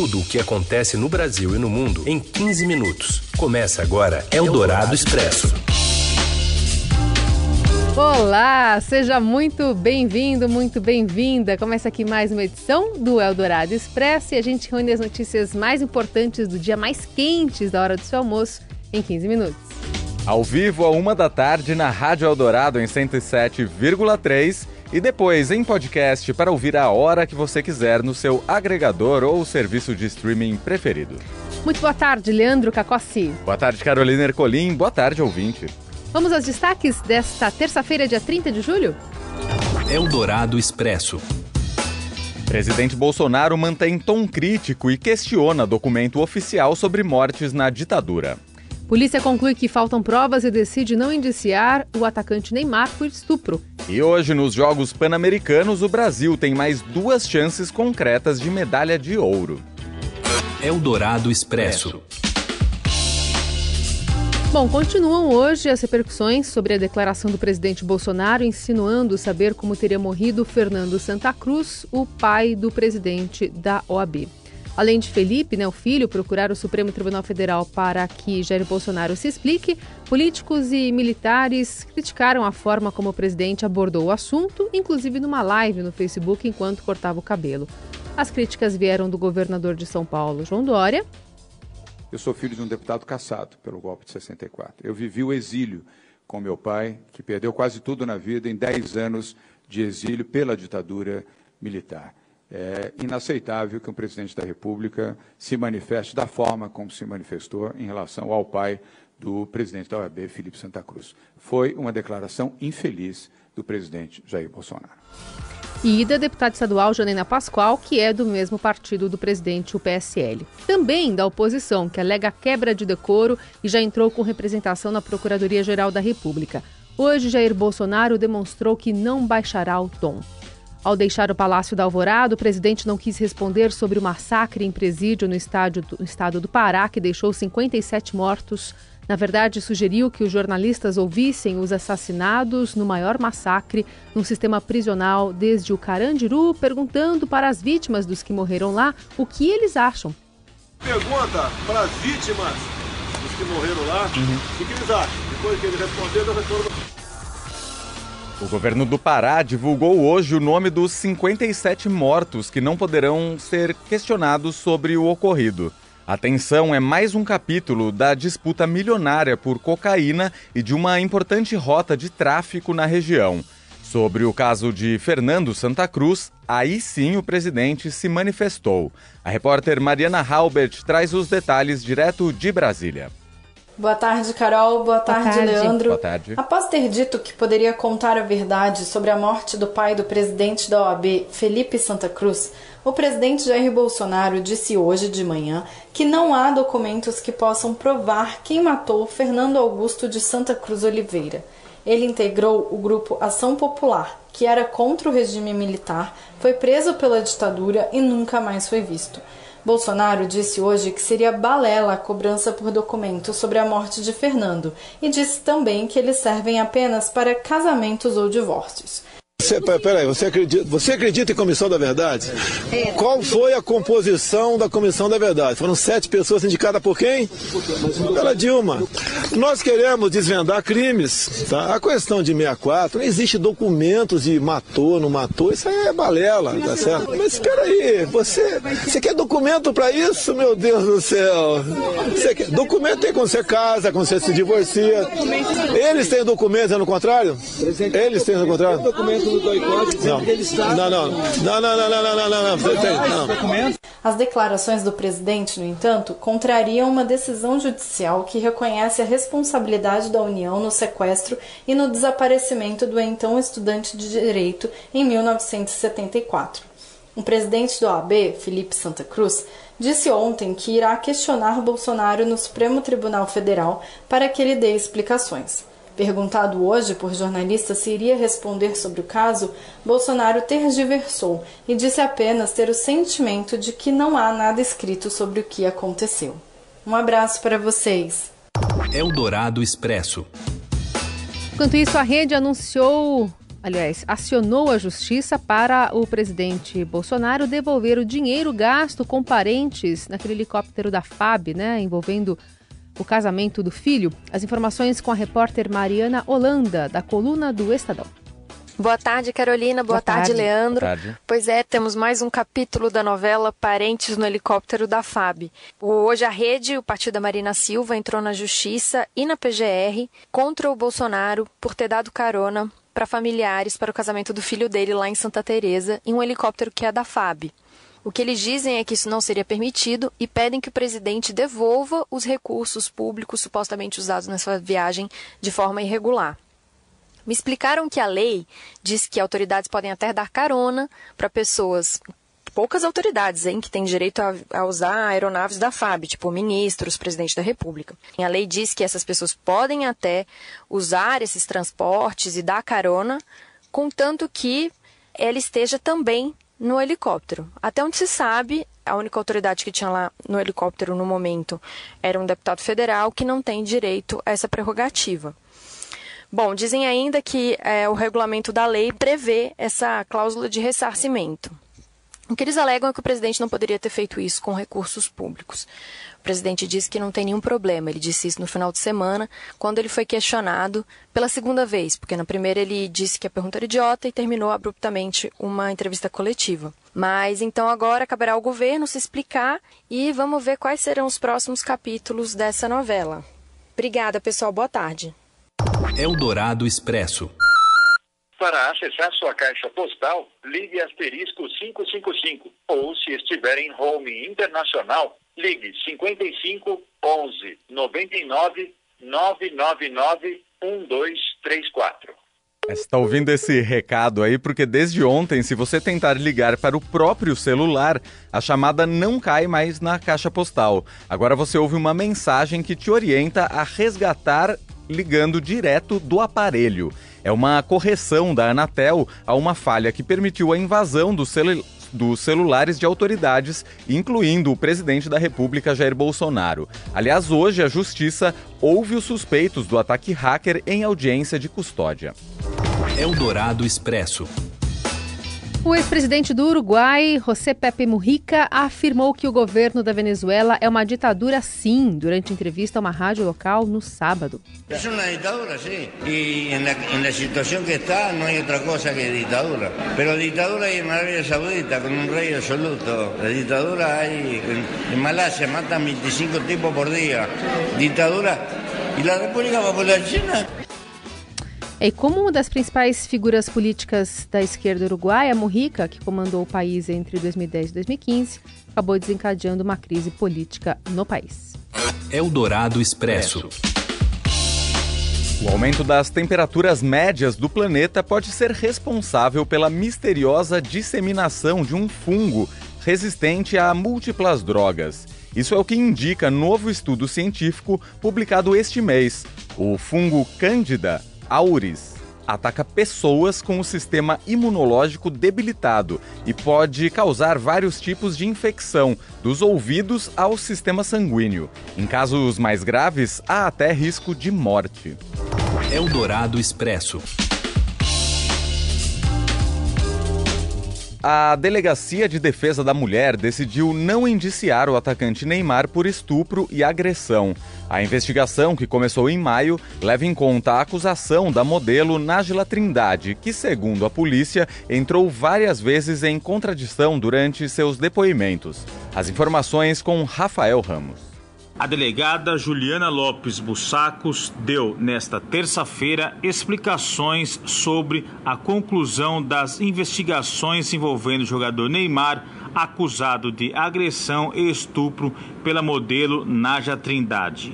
tudo o que acontece no Brasil e no mundo em 15 minutos. Começa agora Eldorado Expresso. Olá, seja muito bem-vindo, muito bem-vinda. Começa aqui mais uma edição do Eldorado Expresso e a gente reúne as notícias mais importantes do dia mais quentes da hora do seu almoço em 15 minutos. Ao vivo, a uma da tarde, na Rádio Eldorado em 107,3 e depois em podcast para ouvir a hora que você quiser no seu agregador ou serviço de streaming preferido. Muito boa tarde, Leandro Cacossi. Boa tarde, Carolina Ercolim. Boa tarde, ouvinte. Vamos aos destaques desta terça-feira, dia 30 de julho? Eldorado Expresso. Presidente Bolsonaro mantém tom crítico e questiona documento oficial sobre mortes na ditadura. Polícia conclui que faltam provas e decide não indiciar o atacante Neymar por estupro. E hoje, nos Jogos Pan-Americanos, o Brasil tem mais duas chances concretas de medalha de ouro. Eldorado Expresso. Bom, continuam hoje as repercussões sobre a declaração do presidente Bolsonaro insinuando saber como teria morrido Fernando Santa Cruz, o pai do presidente da OAB. Além de Felipe, né, o filho, procurar o Supremo Tribunal Federal para que Jair Bolsonaro se explique, políticos e militares criticaram a forma como o presidente abordou o assunto, inclusive numa live no Facebook enquanto cortava o cabelo. As críticas vieram do governador de São Paulo, João Dória. Eu sou filho de um deputado caçado pelo golpe de 64. Eu vivi o exílio com meu pai, que perdeu quase tudo na vida em 10 anos de exílio pela ditadura militar. É inaceitável que um presidente da República se manifeste da forma como se manifestou em relação ao pai do presidente da OAB, Felipe Santa Cruz. Foi uma declaração infeliz do presidente Jair Bolsonaro. E da deputada estadual Janina Pascoal, que é do mesmo partido do presidente, o PSL. Também da oposição, que alega quebra de decoro e já entrou com representação na Procuradoria-Geral da República. Hoje, Jair Bolsonaro demonstrou que não baixará o tom. Ao deixar o Palácio da Alvorada, o presidente não quis responder sobre o massacre em presídio no, estádio, no estado do Pará, que deixou 57 mortos. Na verdade, sugeriu que os jornalistas ouvissem os assassinados no maior massacre num sistema prisional desde o Carandiru, perguntando para as vítimas dos que morreram lá o que eles acham. Pergunta para as vítimas dos que morreram lá uhum. o que eles acham. Depois que ele responder, eu respondo. O governo do Pará divulgou hoje o nome dos 57 mortos que não poderão ser questionados sobre o ocorrido. Atenção, é mais um capítulo da disputa milionária por cocaína e de uma importante rota de tráfico na região. Sobre o caso de Fernando Santa Cruz, aí sim o presidente se manifestou. A repórter Mariana Halbert traz os detalhes direto de Brasília. Boa tarde, Carol. Boa tarde, Boa tarde. Leandro. Boa tarde. Após ter dito que poderia contar a verdade sobre a morte do pai do presidente da OAB, Felipe Santa Cruz, o presidente Jair Bolsonaro disse hoje de manhã que não há documentos que possam provar quem matou Fernando Augusto de Santa Cruz Oliveira. Ele integrou o grupo Ação Popular, que era contra o regime militar, foi preso pela ditadura e nunca mais foi visto. Bolsonaro disse hoje que seria balela a cobrança por documentos sobre a morte de Fernando e disse também que eles servem apenas para casamentos ou divórcios. Você, peraí, você acredita, você acredita em Comissão da Verdade? Qual foi a composição da Comissão da Verdade? Foram sete pessoas indicadas por quem? Pela Dilma. Nós queremos desvendar crimes. Tá? A questão de 64, não existe documentos de matou, não matou, isso aí é balela, tá certo? Mas espera aí, você, você quer documento para isso, meu Deus do céu? Você quer, documento tem quando você casa, quando você se divorcia. Eles têm documentos, é no contrário? Eles têm no contrário? Não, não, não, não, não, não, não, não, não, não. As declarações do presidente, no entanto, contrariam uma decisão judicial que reconhece a responsabilidade da União no sequestro e no desaparecimento do então estudante de direito em 1974. O presidente do OAB, Felipe Santa Cruz, disse ontem que irá questionar Bolsonaro no Supremo Tribunal Federal para que ele dê explicações. Perguntado hoje por jornalistas se iria responder sobre o caso, Bolsonaro tergiversou e disse apenas ter o sentimento de que não há nada escrito sobre o que aconteceu. Um abraço para vocês. Eldorado Expresso. Enquanto isso, a rede anunciou aliás, acionou a justiça para o presidente Bolsonaro devolver o dinheiro gasto com parentes naquele helicóptero da FAB, né, envolvendo o casamento do filho. As informações com a repórter Mariana Holanda, da coluna do Estadão. Boa tarde, Carolina. Boa, Boa tarde, tarde, Leandro. Boa tarde. Pois é, temos mais um capítulo da novela Parentes no Helicóptero da FAB. Hoje a rede, o partido da Marina Silva, entrou na Justiça e na PGR contra o Bolsonaro por ter dado carona para familiares para o casamento do filho dele lá em Santa Teresa em um helicóptero que é da FAB. O que eles dizem é que isso não seria permitido e pedem que o presidente devolva os recursos públicos supostamente usados nessa viagem de forma irregular. Me explicaram que a lei diz que autoridades podem até dar carona para pessoas poucas autoridades, hein, que têm direito a, a, usar aeronaves da FAB, tipo ministros, presidente da República. E a lei diz que essas pessoas podem até usar esses transportes e dar carona, contanto que ela esteja também no helicóptero. Até onde se sabe, a única autoridade que tinha lá no helicóptero no momento era um deputado federal que não tem direito a essa prerrogativa. Bom, dizem ainda que é, o regulamento da lei prevê essa cláusula de ressarcimento. O que eles alegam é que o presidente não poderia ter feito isso com recursos públicos. O presidente disse que não tem nenhum problema. Ele disse isso no final de semana, quando ele foi questionado pela segunda vez, porque na primeira ele disse que a pergunta era idiota e terminou abruptamente uma entrevista coletiva. Mas então agora caberá ao governo se explicar e vamos ver quais serão os próximos capítulos dessa novela. Obrigada, pessoal. Boa tarde. Eldorado Expresso. Para acessar sua caixa postal, ligue asterisco 555 ou, se estiver em home internacional, ligue 55 11 99 999 1234. Está ouvindo esse recado aí porque desde ontem, se você tentar ligar para o próprio celular, a chamada não cai mais na caixa postal. Agora você ouve uma mensagem que te orienta a resgatar ligando direto do aparelho. É uma correção da Anatel a uma falha que permitiu a invasão do dos celulares de autoridades, incluindo o presidente da República Jair Bolsonaro. Aliás, hoje a Justiça ouve os suspeitos do ataque hacker em audiência de custódia. Eldorado Expresso. O ex-presidente do Uruguai, José Pepe Mujica, afirmou que o governo da Venezuela é uma ditadura sim, durante entrevista a uma rádio local no sábado. É uma ditadura, sim. E na situação que está, não há outra coisa que ditadura. Mas ditadura aí na Arábia Saudita, com um rei absoluto. A ditadura aí em Malásia matam 25 tipos por dia. Ditadura. E a República Popular China e como uma das principais figuras políticas da esquerda uruguaia, Mujica, que comandou o país entre 2010 e 2015, acabou desencadeando uma crise política no país. Eldorado Expresso. O aumento das temperaturas médias do planeta pode ser responsável pela misteriosa disseminação de um fungo resistente a múltiplas drogas. Isso é o que indica novo estudo científico publicado este mês. O fungo Cândida auris ataca pessoas com o sistema imunológico debilitado e pode causar vários tipos de infecção, dos ouvidos ao sistema sanguíneo. Em casos mais graves, há até risco de morte. Eldorado Expresso. A Delegacia de Defesa da Mulher decidiu não indiciar o atacante Neymar por estupro e agressão. A investigação, que começou em maio, leva em conta a acusação da modelo Nájila Trindade, que, segundo a polícia, entrou várias vezes em contradição durante seus depoimentos. As informações com Rafael Ramos. A delegada Juliana Lopes Bussacos deu nesta terça-feira explicações sobre a conclusão das investigações envolvendo o jogador Neymar, acusado de agressão e estupro pela modelo Naja Trindade.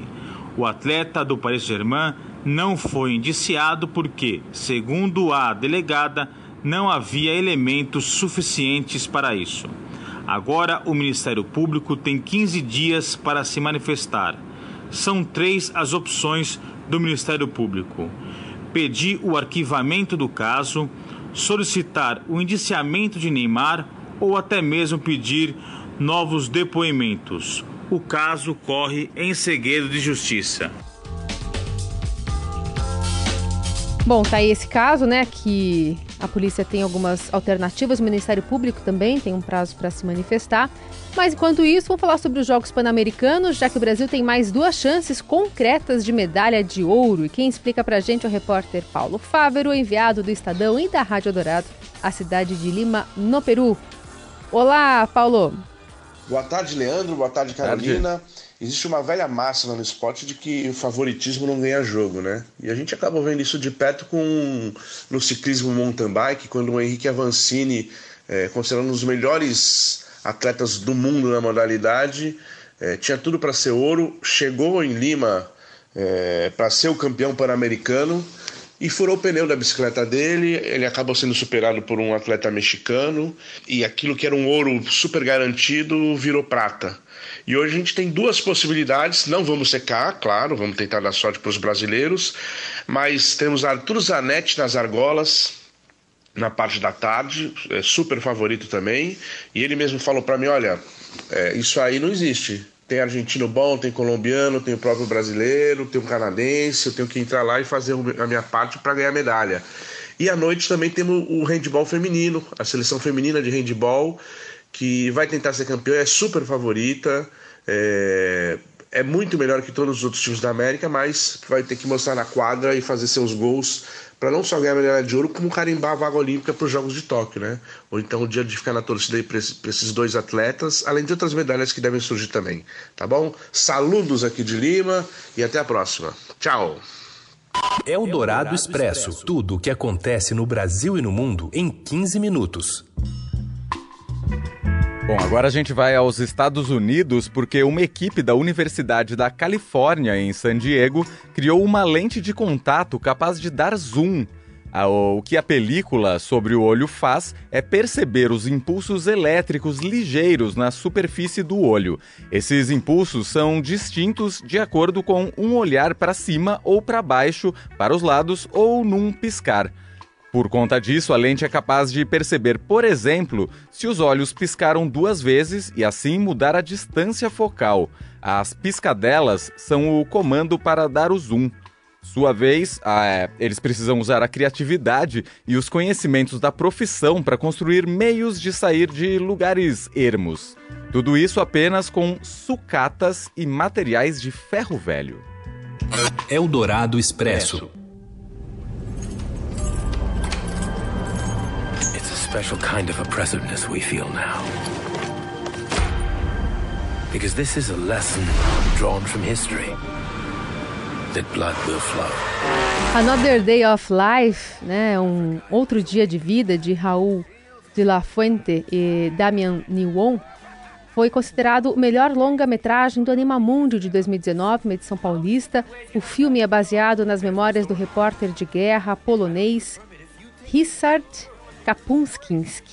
O atleta do Paris Saint-Germain não foi indiciado porque, segundo a delegada, não havia elementos suficientes para isso. Agora, o Ministério Público tem 15 dias para se manifestar. São três as opções do Ministério Público: pedir o arquivamento do caso, solicitar o indiciamento de Neymar ou até mesmo pedir novos depoimentos. O caso corre em segredo de justiça. Bom, tá aí esse caso, né, que a polícia tem algumas alternativas, o Ministério Público também tem um prazo para se manifestar. Mas enquanto isso, vamos falar sobre os Jogos Pan-Americanos, já que o Brasil tem mais duas chances concretas de medalha de ouro. E quem explica pra gente é o repórter Paulo Fávero, enviado do Estadão e da Rádio Dourado, a cidade de Lima, no Peru. Olá, Paulo. Boa tarde, Leandro. Boa tarde, Carolina. Tarde. Existe uma velha máxima no esporte de que o favoritismo não ganha jogo, né? E a gente acaba vendo isso de perto com no ciclismo mountain bike, quando o Henrique Avancini, é, considerando um dos melhores atletas do mundo na modalidade, é, tinha tudo para ser ouro, chegou em Lima é, para ser o campeão pan-americano e furou o pneu da bicicleta dele. Ele acabou sendo superado por um atleta mexicano e aquilo que era um ouro super garantido virou prata. E hoje a gente tem duas possibilidades, não vamos secar, claro, vamos tentar dar sorte para os brasileiros, mas temos Arthur Zanetti nas argolas, na parte da tarde, é super favorito também, e ele mesmo falou para mim, olha, é, isso aí não existe. Tem argentino bom, tem colombiano, tem o próprio brasileiro, tem o canadense, eu tenho que entrar lá e fazer a minha parte para ganhar medalha. E à noite também temos o handball feminino, a seleção feminina de handball, que vai tentar ser campeã, é super favorita, é, é muito melhor que todos os outros times da América, mas vai ter que mostrar na quadra e fazer seus gols para não só ganhar a medalha de ouro, como carimbar a vaga olímpica para os Jogos de Tóquio, né? Ou então o dia de ficar na torcida para esses dois atletas, além de outras medalhas que devem surgir também, tá bom? Saludos aqui de Lima e até a próxima. Tchau! É o Dourado Expresso, tudo o que acontece no Brasil e no mundo em 15 minutos. Bom, agora a gente vai aos Estados Unidos porque uma equipe da Universidade da Califórnia, em San Diego, criou uma lente de contato capaz de dar zoom. O que a película sobre o olho faz é perceber os impulsos elétricos ligeiros na superfície do olho. Esses impulsos são distintos de acordo com um olhar para cima ou para baixo, para os lados ou num piscar. Por conta disso, a lente é capaz de perceber, por exemplo, se os olhos piscaram duas vezes e assim mudar a distância focal. As piscadelas são o comando para dar o zoom. Sua vez, é, eles precisam usar a criatividade e os conhecimentos da profissão para construir meios de sair de lugares ermos. Tudo isso apenas com sucatas e materiais de ferro velho. Eldorado Expresso. Special kind of oppressiveness we feel now. Because this is a lesson drawn from history that blood will flow. Another Day of Life, né, um outro dia de vida de Raul de la Fuente e Damian Niwon, foi considerado o melhor longa-metragem do Animamundi de 2019, uma edição paulista. O filme é baseado nas memórias do repórter de guerra polonês Ryszard Kapunskinski,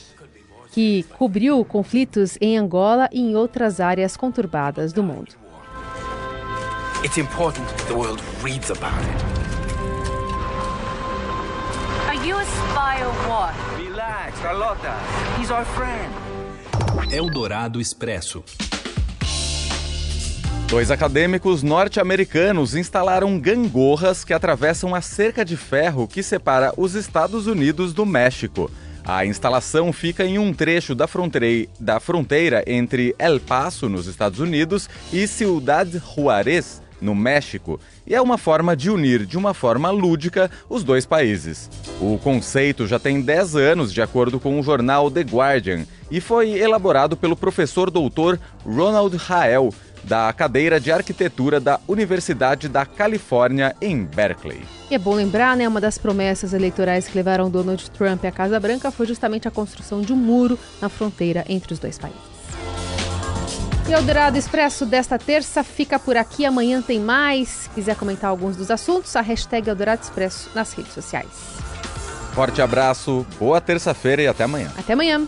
que cobriu conflitos em Angola e em outras áreas conturbadas do mundo. It's important the world reads about it. Are you a spy or what? Relax, Carlota. He's our friend. Eldorado Expresso. Dois acadêmicos norte-americanos instalaram gangorras que atravessam a cerca de ferro que separa os Estados Unidos do México. A instalação fica em um trecho da fronteira, da fronteira entre El Paso, nos Estados Unidos, e Ciudad Juárez, no México, e é uma forma de unir de uma forma lúdica os dois países. O conceito já tem 10 anos, de acordo com o jornal The Guardian, e foi elaborado pelo professor doutor Ronald Rael, da cadeira de arquitetura da Universidade da Califórnia em Berkeley. E é bom lembrar, né, uma das promessas eleitorais que levaram Donald Trump à Casa Branca foi justamente a construção de um muro na fronteira entre os dois países. E o Eldorado Expresso desta terça fica por aqui. Amanhã tem mais. Se quiser comentar alguns dos assuntos, a hashtag Eldorado Expresso nas redes sociais. Forte abraço, boa terça-feira e até amanhã. Até amanhã.